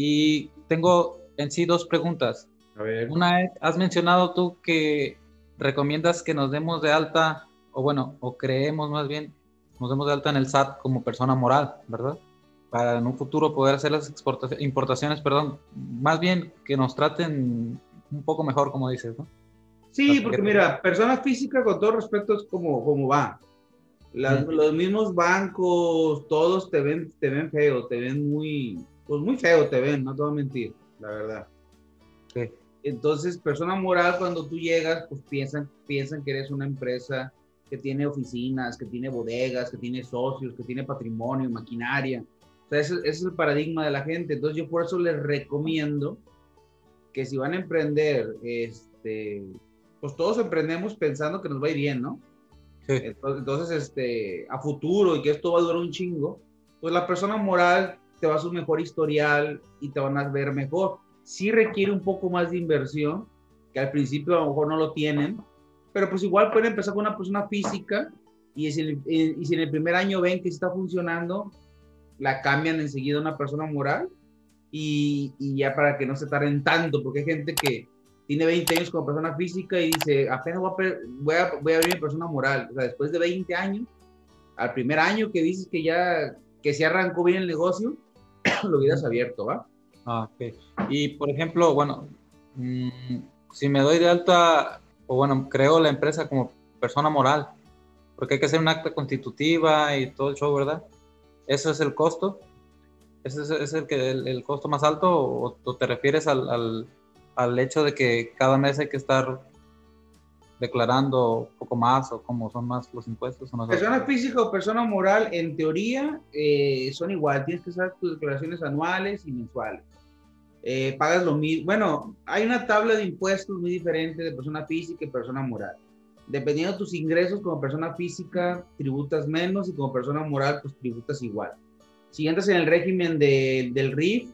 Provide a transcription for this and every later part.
Y tengo en sí dos preguntas. A ver. Una es, has mencionado tú que recomiendas que nos demos de alta, o bueno, o creemos más bien, nos demos de alta en el SAT como persona moral, ¿verdad? Para en un futuro poder hacer las exportaciones, importaciones, perdón, más bien que nos traten un poco mejor, como dices, ¿no? Sí, porque mira, persona física, con todo respeto, es como, como va. Las, Los mismos bancos, todos te ven, te ven feo, te ven muy, pues muy feo te ven, no te voy a mentir, la verdad. Sí. Entonces, persona moral, cuando tú llegas, pues piensan, piensan que eres una empresa que tiene oficinas, que tiene bodegas, que tiene socios, que tiene patrimonio, maquinaria. O sea, ese, ese es el paradigma de la gente. Entonces, yo por eso les recomiendo que si van a emprender, este, pues todos emprendemos pensando que nos va a ir bien, ¿no? Sí. Entonces, entonces, este, a futuro y que esto va a durar un chingo, pues la persona moral te va a un mejor historial y te van a ver mejor. Sí requiere un poco más de inversión, que al principio a lo mejor no lo tienen, pero pues igual pueden empezar con una persona física y si, el, y si en el primer año ven que está funcionando, la cambian enseguida a una persona moral y, y, ya para que no se tarden tanto, porque hay gente que tiene 20 años como persona física y dice, apenas voy a, voy a, voy a abrir mi persona moral. O sea, después de 20 años, al primer año que dices que ya, que se arrancó bien el negocio, lo hubieras abierto, ¿va? Ah, ok. Y por ejemplo, bueno, mmm, si me doy de alta, o bueno, creo la empresa como persona moral, porque hay que hacer un acta constitutiva y todo el show, ¿verdad? ¿Eso es el costo? ¿Ese es, el, que, el, el, costo más alto o, o te refieres al, al, al, hecho de que cada mes hay que estar declarando un poco más o cómo son más los impuestos? No persona física o persona moral, en teoría, eh, son igual. Tienes que hacer tus declaraciones anuales y mensuales. Eh, pagas lo mismo. Bueno, hay una tabla de impuestos muy diferente de persona física y persona moral. Dependiendo de tus ingresos como persona física, tributas menos y como persona moral, pues tributas igual. Si entras en el régimen de, del RIF,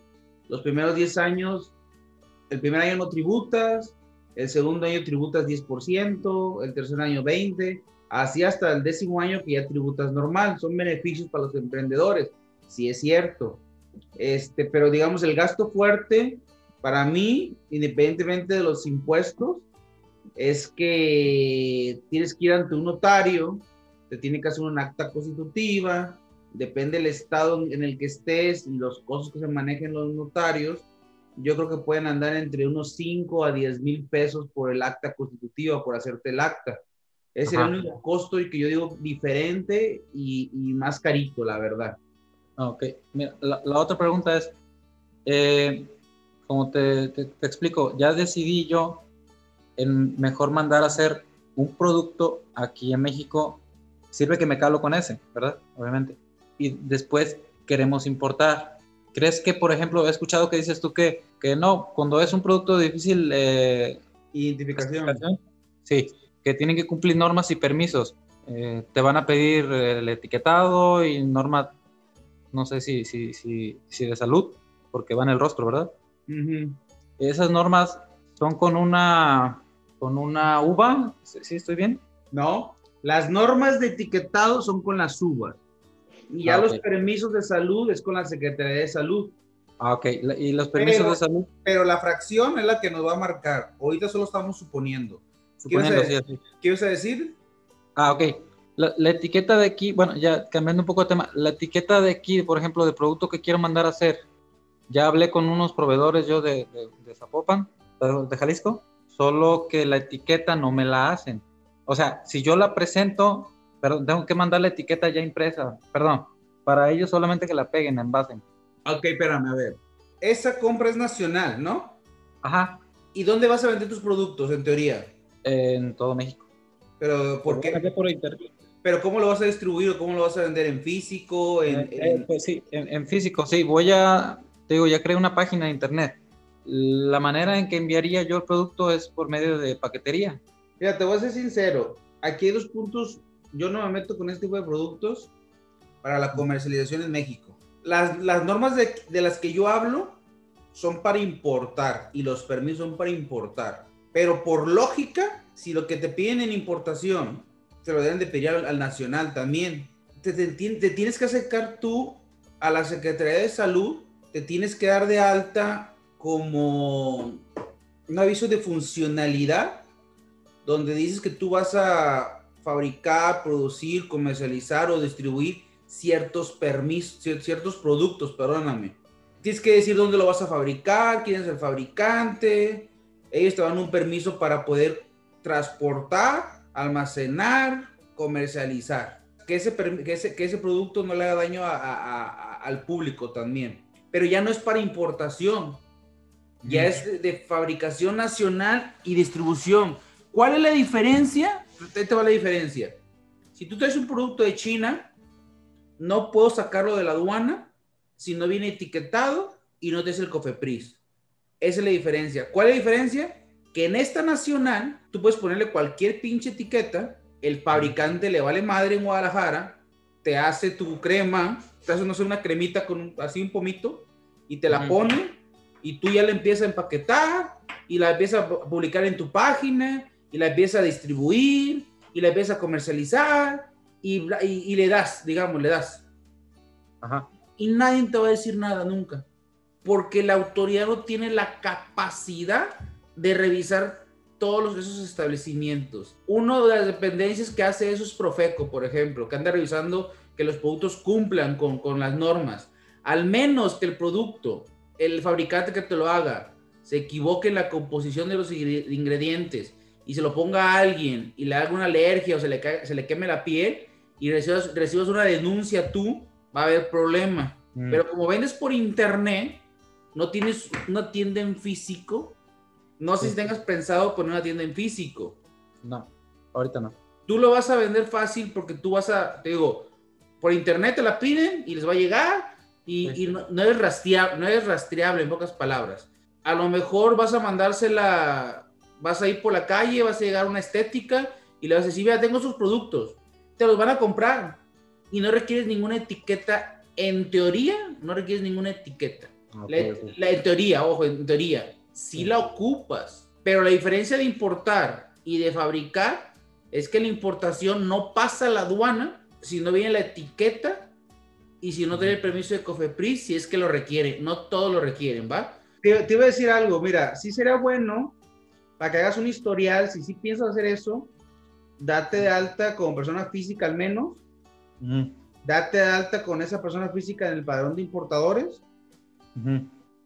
los primeros 10 años, el primer año no tributas, el segundo año tributas 10%, el tercer año 20%, así hasta el décimo año que ya tributas normal. Son beneficios para los emprendedores, sí es cierto. Este, pero digamos, el gasto fuerte, para mí, independientemente de los impuestos, es que tienes que ir ante un notario, te tiene que hacer una acta constitutiva, depende del estado en el que estés y los costos que se manejen los notarios, yo creo que pueden andar entre unos 5 a 10 mil pesos por el acta constitutiva, por hacerte el acta. Ese es el único costo y que yo digo diferente y, y más carito, la verdad. Ok, Mira, la, la, otra pregunta es, eh, como te, te, te, explico, ya decidí yo en mejor mandar a hacer un producto aquí en México, sirve que me calo con ese, ¿verdad? Obviamente. Y después queremos importar. ¿Crees que, por ejemplo, he escuchado que dices tú que, que no, cuando es un producto de difícil eh, identificación, sí, que tienen que cumplir normas y permisos, eh, te van a pedir el etiquetado y norma no sé si, si, si, si de salud, porque va en el rostro, ¿verdad? Uh -huh. Esas normas son con una, con una uva, ¿sí estoy bien? No, las normas de etiquetado son con las uvas. Y ya ah, okay. los permisos de salud es con la Secretaría de Salud. Ah, ok. ¿Y los permisos pero, de salud? Pero la fracción es la que nos va a marcar. Ahorita solo estamos suponiendo. suponiendo ¿Qué sí, ¿qué vas a decir? Ah, ok. La, la, etiqueta de aquí, bueno, ya cambiando un poco de tema, la etiqueta de aquí, por ejemplo, de producto que quiero mandar a hacer, ya hablé con unos proveedores yo de, de, de Zapopan, de, Jalisco, solo que la etiqueta no me la hacen. O sea, si yo la presento, pero tengo que mandar la etiqueta ya impresa, perdón, para ellos solamente que la peguen, envasen. Ok, espérame, a ver. Esa compra es nacional, ¿no? Ajá. ¿Y dónde vas a vender tus productos, en teoría? En todo México. Pero, ¿por qué? Por internet. Pero ¿cómo lo vas a distribuir o cómo lo vas a vender? ¿En físico? En, eh, en... Pues sí, en, en, físico, sí. Voy a, te digo, ya creé una página de internet. La manera en que enviaría yo el producto es por medio de paquetería. Mira, te voy a ser sincero. Aquí hay dos puntos. Yo no me meto con este tipo de productos para la comercialización en México. Las, las normas de, de las que yo hablo son para importar y los permisos son para importar. Pero por lógica, si lo que te piden en importación te lo deben de pedir al, al nacional también, te, te, tienes que acercar tú a la Secretaría de Salud te tienes que dar de alta como un aviso de funcionalidad donde dices que tú vas a fabricar, producir, comercializar o distribuir ciertos permisos, ciertos productos, perdóname. Tienes que decir dónde lo vas a fabricar, quién es el fabricante. Ellos te dan un permiso para poder transportar, almacenar, comercializar. Que ese, que ese, producto no le haga daño al público también. Pero ya no es para importación, ya es de, fabricación nacional y distribución. ¿Cuál es la diferencia? Ahí te va la diferencia. Si tú traes un producto de China, no puedo sacarlo de la aduana si no viene etiquetado y no te es el COFEPRIS. Esa es la diferencia. ¿Cuál es la diferencia? Que en esta nacional tú puedes ponerle cualquier pinche etiqueta, el fabricante le vale madre en Guadalajara, te hace tu crema, te hace no sé, una cremita con así un pomito y te la pone y tú ya la empiezas a empaquetar y la empiezas a publicar en tu página y la empiezas a distribuir y la empiezas a comercializar y, y, le das, digamos, le das. Ajá. Y nadie te va a decir nada nunca, porque la autoridad no tiene la capacidad de revisar todos esos establecimientos. Una de las dependencias que hace eso es Profeco, por ejemplo, que anda revisando que los productos cumplan con, con las normas. Al menos que el producto el fabricante que te lo haga se equivoque en la composición de los ingredientes y se lo ponga a alguien y le haga una alergia o se le, se le queme la piel y recibas, recibas una denuncia tú, va a haber problema. Mm. Pero como vendes por internet, no tienes una tienda en físico, no sé si tengas pensado poner una tienda en físico. No, ahorita no. Tú lo vas a vender fácil porque tú vas a, te digo, por internet te la piden y les va a llegar y, no, es rastreable, no es rastreable en pocas palabras. A lo mejor vas a mandársela, vas a ir por la calle, vas a llegar a una estética y le vas a decir, vea, tengo sus productos, te los van a comprar y no requieres ninguna etiqueta. En teoría, no requieres ninguna etiqueta. la, en teoría, ojo, en teoría, si la ocupas, pero la diferencia de importar y de fabricar es que la importación no pasa a la aduana si no viene la etiqueta y si no tiene el permiso de COFEPRIS, si es que lo requiere, no todos lo requieren, ¿va? Te, iba a decir algo, mira, sí sería bueno para que hagas un historial, si sí piensas hacer eso, date de alta como persona física al menos, date de alta con esa persona física en el padrón de importadores.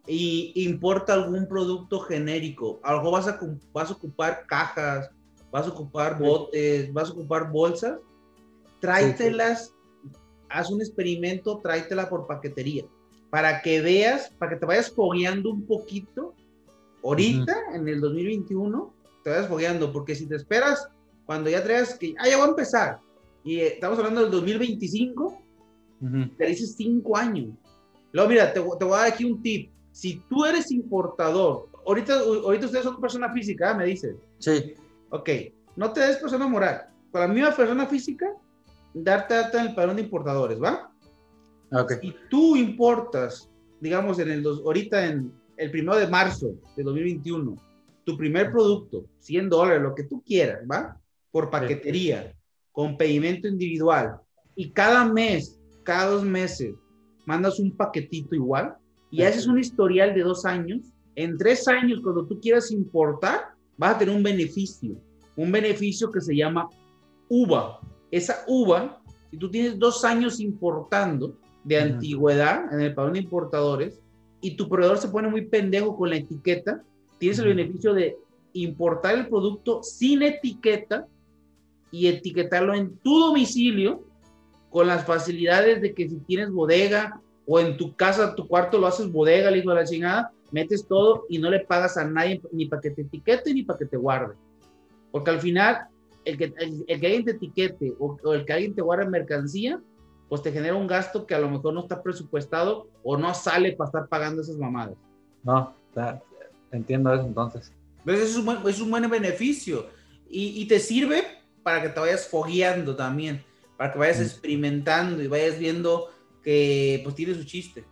Y importa algún producto genérico. Algo vas a, vas a ocupar cajas, vas a ocupar botes, vas a ocupar bolsas, tráetelas haz un experimento, tráetela por paquetería, para que veas, para que te vayas fogueando un poquito, ahorita, en el 2021, te vayas fogueando, porque si te esperas, cuando ya traes que, ah, ya va a empezar, y eh, estamos hablando del 2025, te dices cinco años. Luego, mira, te, te, voy a dar aquí un tip. Si tú eres importador, ahorita, ahorita ustedes son persona física, me dices. Sí. Ok, no te des persona moral. Para mí, una persona física, darte alta en el padrón de importadores, ¿va? Okay. Si tú importas, digamos, en el dos, ahorita en el primero de marzo de 2021, tu primer producto, 100 dólares, lo que tú quieras, ¿va? Por paquetería, con pedimento individual, y cada mes, cada dos meses, mandas un paquetito igual, y haces un historial de dos años, en tres años, cuando tú quieras importar, vas a tener un beneficio, un beneficio que se llama UVA, esa uva, si tú tienes dos años importando de antigüedad en el padrón de importadores y tu proveedor se pone muy pendejo con la etiqueta, tienes el beneficio de importar el producto sin etiqueta y etiquetarlo en tu domicilio con las facilidades de que si tienes bodega o en tu casa, tu cuarto lo haces bodega, le digo a la chingada, metes todo y no le pagas a nadie ni para que te etiquete ni para que te guarde. Porque al final el que, el, que alguien te etiquete o, el que alguien te guarde mercancía, pues te genera un gasto que a lo mejor no está presupuestado o no sale para estar pagando esas mamadas. No, entiendo eso entonces. Entonces es un buen, es un buen beneficio y, y, te sirve para que te vayas fogueando también, para que vayas mm. experimentando y vayas viendo que pues tiene su chiste.